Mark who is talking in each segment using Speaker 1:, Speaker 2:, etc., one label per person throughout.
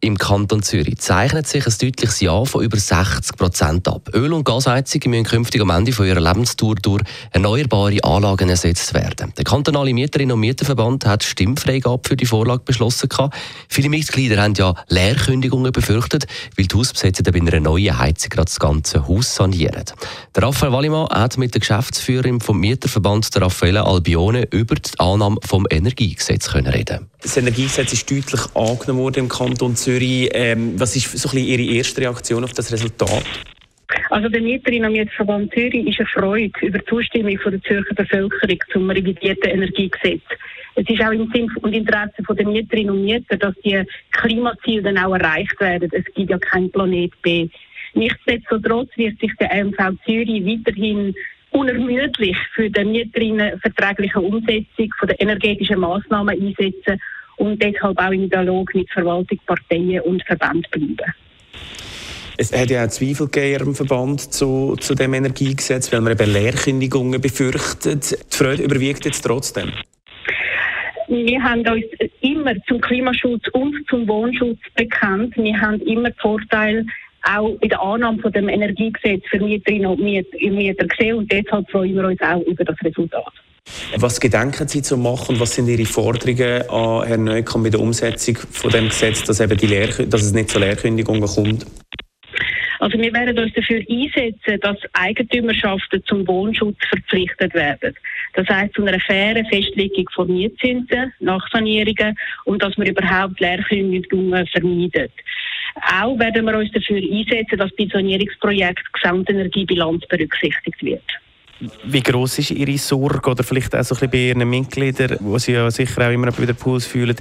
Speaker 1: im Kanton Zürich zeichnet sich ein deutliches Ja von über 60 Prozent ab. Öl- und Gasheizungen müssen künftig am Ende von ihrer Lebenstour durch erneuerbare Anlagen ersetzt werden. Der kantonale Mieterinnen- und Mieterverband hat Stimmfreigabe für die Vorlage beschlossen. Viele Mitglieder haben ja Leerkündigungen befürchtet, weil die Hausbesetzer bei einer neuen Heizung gerade das ganze Haus sanieren. Der Raphael Wallimann hat mit der Geschäftsführerin vom Mieterverband, der Raffaella Albione, über die Annahme vom Energiegesetz reden.
Speaker 2: Das Energiegesetz ist deutlich angenommen worden im Kanton Zürich. Ähm, was ist so ein bisschen Ihre erste Reaktion auf das Resultat?
Speaker 3: Also der Mieterinnen- und Mieterverband Zürich ist erfreut über die Zustimmung von der Zürcher Bevölkerung zum revidierten Energiegesetz. Es ist auch im Sinn und Interesse der Mieterinnen und Mieter, dass die Klimaziele dann auch erreicht werden. Es gibt ja keinen Planet B. Nichtsdestotrotz wird sich der MV Zürich weiterhin unermüdlich für die Mieterinnen verträgliche Umsetzung von der energetischen Maßnahmen einsetzen und deshalb auch im Dialog mit Verwaltung, Parteien und Verbänden bleiben.
Speaker 2: Es hat ja auch Zweifel gegeben im Verband zu, zu dem Energiegesetz, weil man eben Leerkündigungen befürchtet. Die Freude überwiegt jetzt trotzdem.
Speaker 3: Wir haben uns immer zum Klimaschutz und zum Wohnschutz bekannt. Wir haben immer die Vorteile auch bei der Annahme von dem Energiegesetz für Mieterinnen und Mieter gesehen und deshalb freuen wir uns auch über das Resultat.
Speaker 2: Was gedenken Sie zu machen was sind Ihre Forderungen an Herrn Neukamp bei der Umsetzung von dem Gesetz, dass, eben die Lehr dass es nicht zu Leerkündigungen kommt?
Speaker 3: Also wir werden uns dafür einsetzen, dass Eigentümerschaften zum Wohnschutz verpflichtet werden. Das heißt zu einer fairen Festlegung von Mietzinsen nach Sanierungen und dass man überhaupt Leerkündigungen vermeidet. Auch werden wir uns dafür einsetzen, dass bei Sanierungsprojekten die Gesamtenergiebilanz berücksichtigt wird.
Speaker 2: Wie groß ist Ihre Sorge oder vielleicht auch so ein bisschen bei Ihren Mitgliedern, wo Sie ja sicher auch immer wieder Puls fühlen,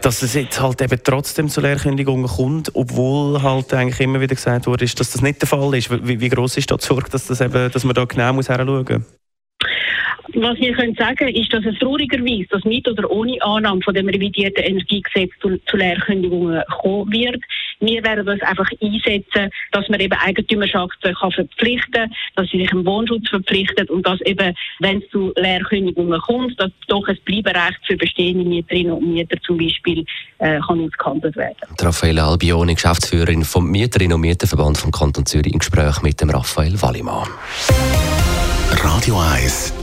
Speaker 2: dass es jetzt halt eben trotzdem zu Lehrkündigungen kommt, obwohl halt eigentlich immer wieder gesagt wurde, dass das nicht der Fall ist. Wie, wie groß ist da die Sorge, dass, das eben, dass man da genau muss hinschauen muss?
Speaker 3: Was wir können sagen, ist, dass es traurigerweise, dass mit oder ohne Annahme von dem revidierten Energiegesetz zu, zu Leerkündigungen kommen wird. Wir werden uns einfach einsetzen, dass man eben Eigentümerschaften kann verpflichten kann, dass sie sich im Wohnschutz verpflichtet und dass eben, wenn es zu Leerkündigungen kommt, dass doch ein Bleiberecht für bestehende Mieterinnen und Mieter zum Beispiel äh, kann ausgehandelt werden.
Speaker 1: Raffaele Albione, Geschäftsführerin vom Mieterinnen und Mieterverband vom Kanton Zürich, im Gespräch mit dem Raphael Wallimann.
Speaker 4: Radio 1